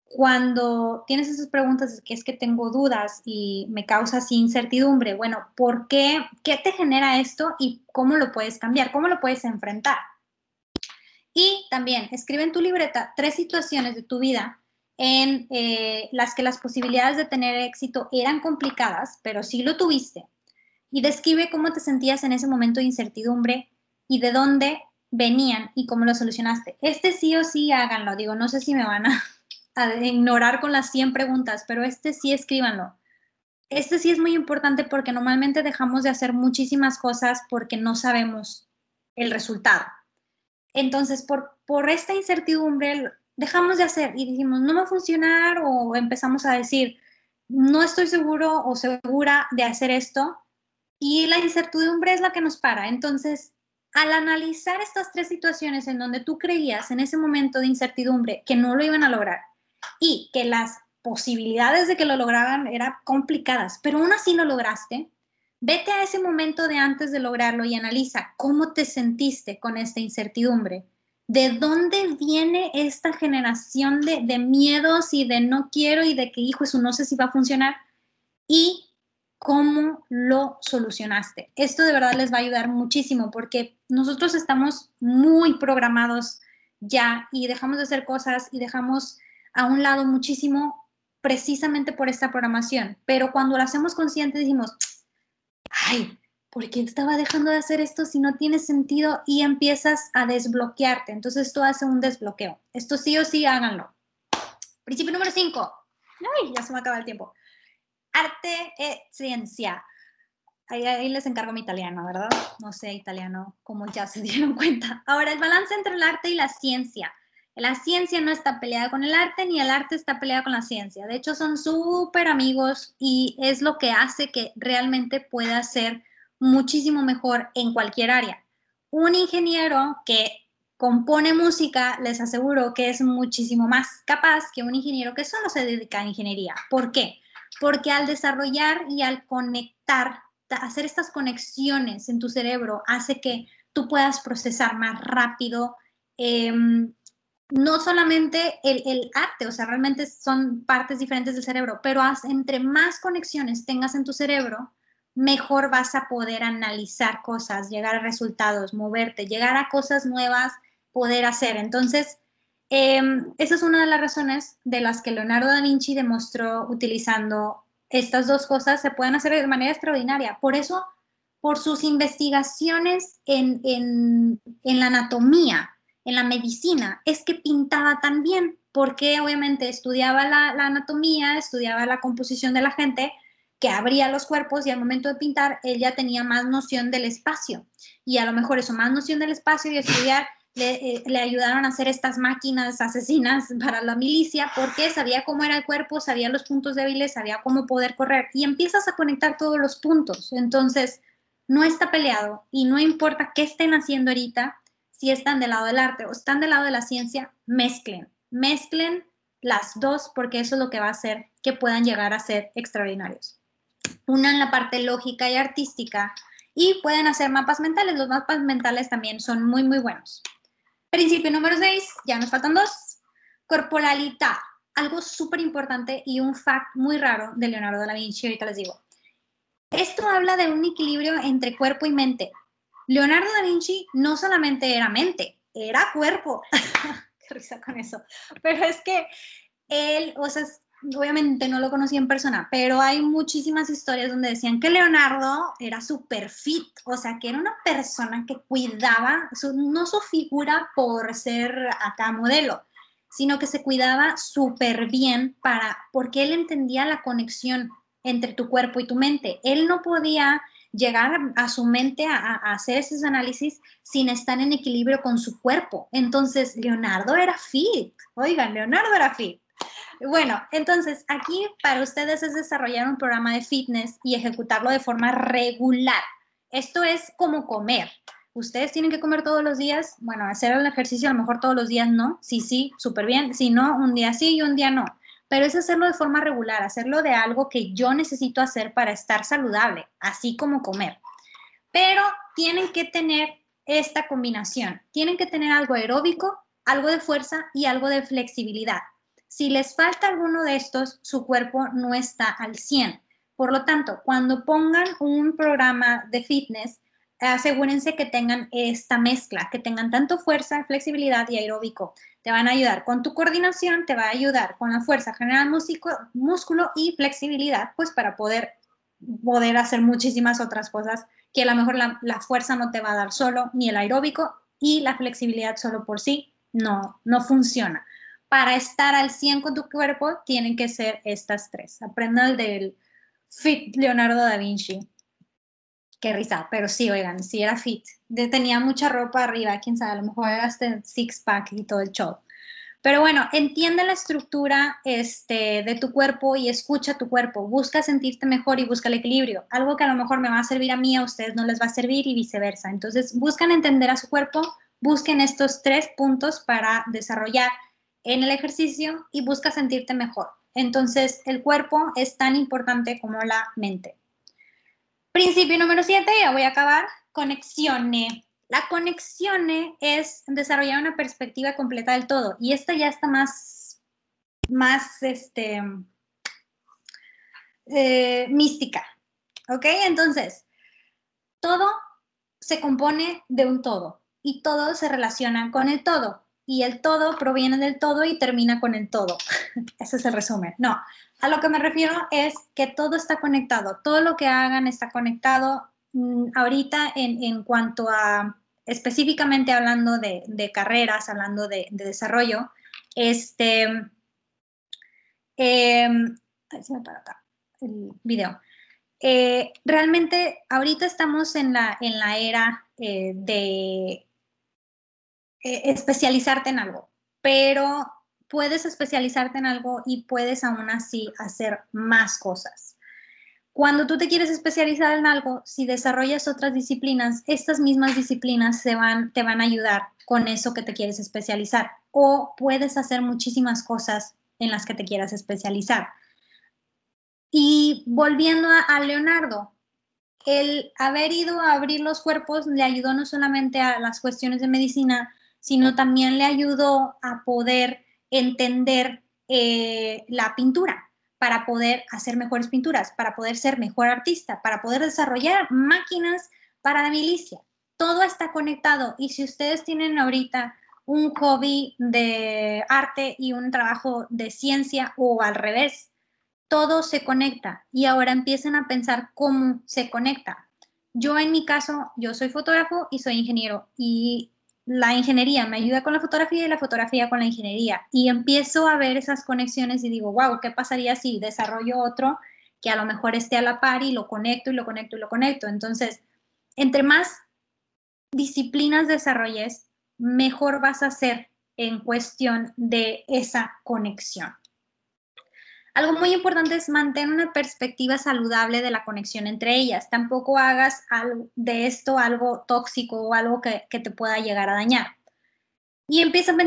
cuando tienes esas preguntas que es que tengo dudas y me causa así incertidumbre, bueno, ¿por qué? ¿Qué te genera esto y cómo lo puedes cambiar? ¿Cómo lo puedes enfrentar? Y también escribe en tu libreta tres situaciones de tu vida en eh, las que las posibilidades de tener éxito eran complicadas, pero sí lo tuviste. Y describe cómo te sentías en ese momento de incertidumbre y de dónde venían y cómo lo solucionaste. Este sí o sí háganlo. Digo, no sé si me van a, ignorar con las 100 preguntas, pero este sí escríbanlo. Este sí es muy importante porque normalmente dejamos de hacer muchísimas cosas porque no sabemos el resultado. Entonces, por, por esta incertidumbre, dejamos de hacer y dijimos, no va a funcionar o empezamos a decir, no estoy seguro o segura de hacer esto y la incertidumbre es la que nos para. Entonces, al analizar estas tres situaciones en donde tú creías en ese momento de incertidumbre que no lo iban a lograr y que las posibilidades de que lo lograran eran complicadas, pero aún así lo lograste, Vete a ese momento de antes de lograrlo y analiza cómo te sentiste con esta incertidumbre. ¿De dónde viene esta generación de, miedos y de no quiero y de que, hijo, eso no sé si va a funcionar? Y cómo lo solucionaste. Esto de verdad les va a ayudar muchísimo porque nosotros estamos muy programados ya y dejamos de hacer cosas y dejamos a un lado muchísimo precisamente por esta programación. Pero cuando lo hacemos consciente decimos, ay, ¿por qué estaba dejando de hacer esto si no tiene sentido? Y empiezas a desbloquearte. Entonces esto hace un desbloqueo. Esto sí o sí háganlo. Principio número 5. Ay, ya se me acaba el tiempo. Arte e ciencia. Ahí, ahí, les encargo mi italiano, ¿verdad? No sé italiano, como ya se dieron cuenta. Ahora, el balance entre el arte y la ciencia. La ciencia no está peleada con el arte, ni el arte está peleado con la ciencia. De hecho, son súper amigos y es lo que hace que realmente pueda ser muchísimo mejor en cualquier área. Un ingeniero que compone música, les aseguro que es muchísimo más capaz que un ingeniero que solo se dedica a ingeniería. ¿Por qué? Porque al desarrollar y al conectar, hacer estas conexiones en tu cerebro hace que tú puedas procesar más rápido. Em, no solamente el, arte, o sea, realmente son partes diferentes del cerebro, pero entre más conexiones tengas en tu cerebro, mejor vas a poder analizar cosas, llegar a resultados, moverte, llegar a cosas nuevas, poder hacer. Entonces, em, esa es una de las razones de las que Leonardo da Vinci demostró utilizando estas dos cosas, se pueden hacer de manera extraordinaria. Por eso, por sus investigaciones en, en la anatomía, en la medicina es que pintaba tan bien, porque obviamente estudiaba la, anatomía, estudiaba la composición de la gente, que abría los cuerpos y al momento de pintar él ya tenía más noción del espacio. Y a lo mejor eso, más noción del espacio y estudiar, le, eh, le, ayudaron a hacer estas máquinas asesinas para la milicia porque sabía cómo era el cuerpo, sabía los puntos débiles, sabía cómo poder correr y empiezas a conectar todos los puntos. Entonces, no está peleado y no importa qué estén haciendo ahorita, si están del lado del arte o están del lado de la ciencia, mezclen, mezclen las dos porque eso es lo que va a hacer que puedan llegar a ser extraordinarios. Una en la parte lógica y artística y pueden hacer mapas mentales. Los mapas mentales también son muy, muy buenos. Principio número 6, ya nos faltan dos. Corporalidad, algo súper importante y un fact muy raro de Leonardo da Vinci, ahorita les digo. Esto habla de un equilibrio entre cuerpo y mente. Leonardo da Vinci no solamente era mente, era cuerpo. Qué risa con eso. Pero es que él, o sea, obviamente no lo conocí en persona, pero hay muchísimas historias donde decían que Leonardo era súper fit, o sea, que era una persona que cuidaba, no su figura por ser acá modelo, sino que se cuidaba súper bien para, porque él entendía la conexión entre tu cuerpo y tu mente. Él no podía llegar a su mente a, hacer esos análisis sin estar en equilibrio con su cuerpo. Entonces, Leonardo era fit. Oigan, Leonardo era fit. Bueno, entonces aquí para ustedes es desarrollar un programa de fitness y ejecutarlo de forma regular. Esto es como comer. Ustedes tienen que comer todos los días. Bueno, hacer el ejercicio a lo mejor todos los días no. Sí, sí, súper bien. Si no, un día sí y un día no pero es hacerlo de forma regular, hacerlo de algo que yo necesito hacer para estar saludable, así como comer. Pero tienen que tener esta combinación, tienen que tener algo aeróbico, algo de fuerza y algo de flexibilidad. Si les falta alguno de estos, su cuerpo no está al 100. Por lo tanto, cuando pongan un programa de fitness, asegúrense que tengan esta mezcla, que tengan tanto fuerza, flexibilidad y aeróbico te van a ayudar con tu coordinación, te va a ayudar con la fuerza general músculo y flexibilidad, pues para poder, poder hacer muchísimas otras cosas que a lo mejor la, la, fuerza no te va a dar solo, ni el aeróbico y la flexibilidad solo por sí no, no funciona. Para estar al 100 con tu cuerpo tienen que ser estas tres. Aprendan del Fit Leonardo da Vinci. Qué risa, pero sí, oigan, sí era fit tenía mucha ropa arriba, quién sabe, a lo mejor era este six pack y todo el show. Pero bueno, entiende la estructura este, de tu cuerpo y escucha tu cuerpo. Busca sentirte mejor y busca el equilibrio. Algo que a lo mejor me va a servir a mí, a ustedes no les va a servir y viceversa. Entonces, buscan entender a su cuerpo, busquen estos tres puntos para desarrollar en el ejercicio y busca sentirte mejor. Entonces, el cuerpo es tan importante como la mente. Principio número siete, ya voy a acabar, conexione. La conexión es desarrollar una perspectiva completa del todo y esta ya está más, más este, eh, mística. ¿Ok? Entonces, todo se compone de un todo y todo se relaciona con el todo y el todo proviene del todo y termina con el todo. Ese es el resumen. No, a lo que me refiero es que todo está conectado, todo lo que hagan está conectado, Mm, ahorita en, cuanto a específicamente hablando de, carreras, hablando de, desarrollo, este, eh, se me para acá el video. Eh, realmente ahorita estamos en la, en la era eh, de eh, especializarte en algo. pero puedes especializarte en algo y puedes aún así hacer más cosas. Cuando tú te quieres especializar en algo, si desarrollas otras disciplinas, estas mismas disciplinas se van, te van a ayudar con eso que te quieres especializar. O puedes hacer muchísimas cosas en las que te quieras especializar. Y volviendo a, Leonardo, el haber ido a abrir los cuerpos le ayudó no solamente a las cuestiones de medicina, sino también le ayudó a poder entender eh, la pintura para poder hacer mejores pinturas, para poder ser mejor artista, para poder desarrollar máquinas para la milicia. Todo está conectado y si ustedes tienen ahorita un hobby de arte y un trabajo de ciencia o al revés, todo se conecta y ahora empiecen a pensar cómo se conecta. Yo en mi caso, yo soy fotógrafo y soy ingeniero y la ingeniería me ayuda con la fotografía y la fotografía con la ingeniería. Y empiezo a ver esas conexiones y digo, wow, ¿qué pasaría si desarrollo otro que a lo mejor esté a la par y lo conecto y lo conecto y lo conecto? Entonces, entre más disciplinas desarrolles, mejor vas a ser en cuestión de esa conexión. Algo muy importante es mantener una perspectiva saludable de la conexión entre ellas. Tampoco hagas de esto algo tóxico o algo que, te pueda llegar a dañar. Y empieza a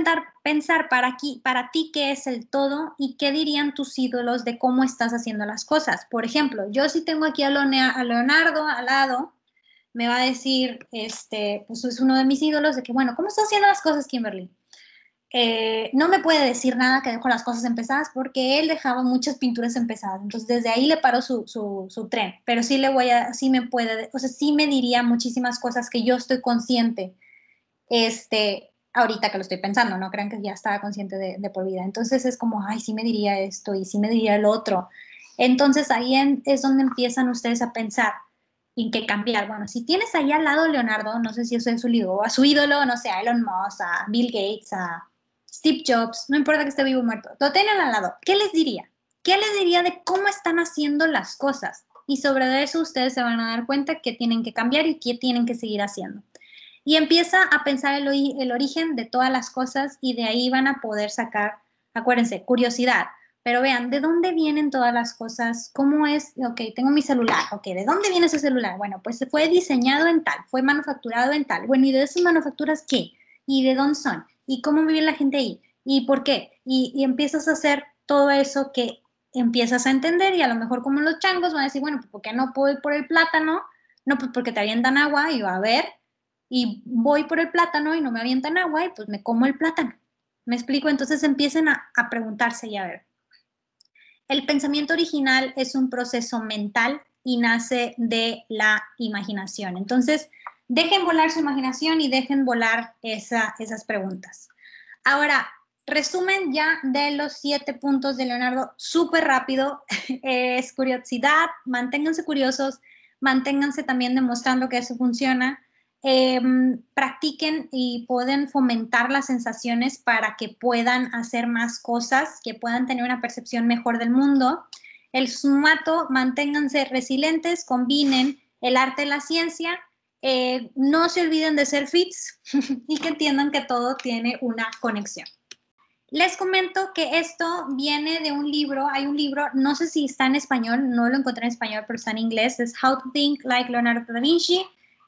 pensar, para, aquí, para ti qué es el todo y qué dirían tus ídolos de cómo estás haciendo las cosas. Por ejemplo, yo si tengo aquí a, Leonardo al lado, me va a decir, este, pues es uno de mis ídolos de que, bueno, ¿cómo estás haciendo las cosas, Kimberly? Eh, no me puede decir nada que dejó las cosas empezadas porque él dejaba muchas pinturas empezadas. Entonces, desde ahí le paró su, su, tren. Pero sí le voy a, sí me puede, o sea, sí me diría muchísimas cosas que yo estoy consciente, este, ahorita que lo estoy pensando, no crean que ya estaba consciente de, por vida. Entonces es como, ay, sí me diría esto y sí me diría el otro. Entonces ahí es donde empiezan ustedes a pensar en qué cambiar. Bueno, si tienes ahí al lado Leonardo, no sé si eso es su ídolo, a su ídolo, no sé, a Elon Musk, a Bill Gates, a Steve Jobs, no importa que esté vivo o muerto, lo tienen al lado, ¿qué les diría? ¿Qué les diría de cómo están haciendo las cosas? Y sobre eso ustedes se van a dar cuenta que tienen que cambiar y qué tienen que seguir haciendo. Y empieza a pensar el, el origen de todas las cosas y de ahí van a poder sacar, acuérdense, curiosidad. Pero vean, ¿de dónde vienen todas las cosas? ¿Cómo es? Ok, tengo mi celular. Ok, ¿de dónde viene ese celular? Bueno, pues fue diseñado en tal, fue manufacturado en tal. Bueno, ¿y de esas manufacturas qué? ¿Y de dónde son? Y cómo vive la gente ahí y por qué. Y, empiezas a hacer todo eso que empiezas a entender y a lo mejor como los changos van a decir, bueno, pues ¿por qué no puedo ir por el plátano? No, pues porque te avientan agua y va a ver, y voy por el plátano y no me avientan agua y pues me como el plátano. ¿Me explico? Entonces empiecen a, a preguntarse y a ver. El pensamiento original es un proceso mental y nace de la imaginación. Entonces, dejen volar su imaginación y dejen volar esas preguntas. Ahora, resumen ya de los siete puntos de Leonardo, súper rápido, es curiosidad, manténganse curiosos, manténganse también demostrando que eso funciona, em, practiquen y pueden fomentar las sensaciones para que puedan hacer más cosas, que puedan tener una percepción mejor del mundo. El sumato, manténganse resilientes, combinen el arte y la ciencia eh, no se olviden de ser fits y que entiendan que todo tiene una conexión. Les comento que esto viene de un libro, hay un libro, no sé si está en español, no lo encontré en español, pero está en inglés, es How to Think Like Leonardo da Vinci,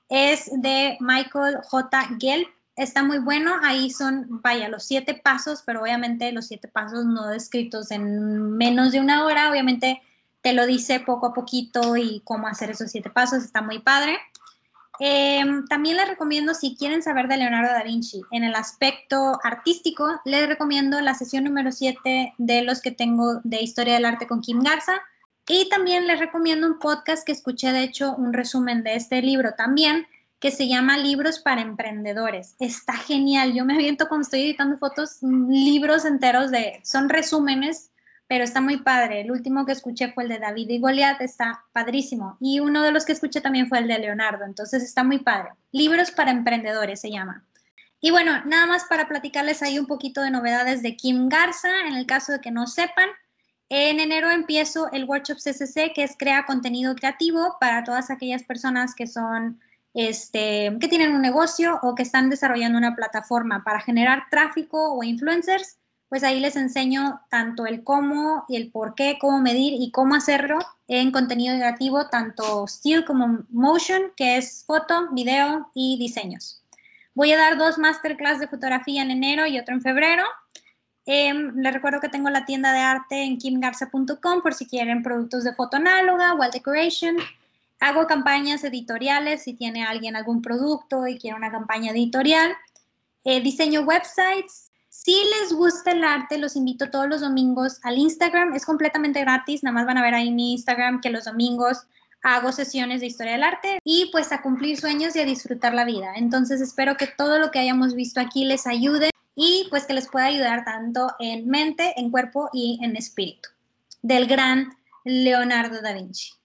es de Michael J. Gelb, está muy bueno, ahí son, vaya, los siete pasos, pero obviamente los siete pasos no descritos en menos de una hora, obviamente te lo dice poco a poquito y cómo hacer esos siete pasos, está muy padre. Em, también les recomiendo, si quieren saber de Leonardo da Vinci en el aspecto artístico, les recomiendo la sesión número 7 de los que tengo de Historia del Arte con Kim Garza. Y también les recomiendo un podcast que escuché, de hecho, un resumen de este libro también, que se llama Libros para Emprendedores. Está genial. Yo me aviento cuando estoy editando fotos, libros enteros de, son resúmenes pero está muy padre. El último que escuché fue el de David y Goliat, está padrísimo. Y uno de los que escuché también fue el de Leonardo, entonces está muy padre. Libros para emprendedores se llama. Y bueno, nada más para platicarles ahí un poquito de novedades de Kim Garza, en el caso de que no sepan. En enero empiezo el workshop CCC, que es Crea Contenido Creativo para todas aquellas personas que son este, que tienen un negocio o que están desarrollando una plataforma para generar tráfico o influencers, pues ahí les enseño tanto el cómo y el por qué, cómo medir y cómo hacerlo en contenido creativo, tanto still como motion, que es foto, video y diseños. Voy a dar dos masterclass de fotografía en enero y otro en febrero. Eh, les recuerdo que tengo la tienda de arte en kimgarza.com por si quieren productos de foto análoga, wall decoration. Hago campañas editoriales si tiene alguien algún producto y quiere una campaña editorial. Eh, diseño websites. Si les gusta el arte, los invito todos los domingos al Instagram. Es completamente gratis. Nada más van a ver ahí mi Instagram que los domingos hago sesiones de historia del arte y pues a cumplir sueños y a disfrutar la vida. Entonces espero que todo lo que hayamos visto aquí les ayude y pues que les pueda ayudar tanto en mente, en cuerpo y en espíritu. Del gran Leonardo da Vinci.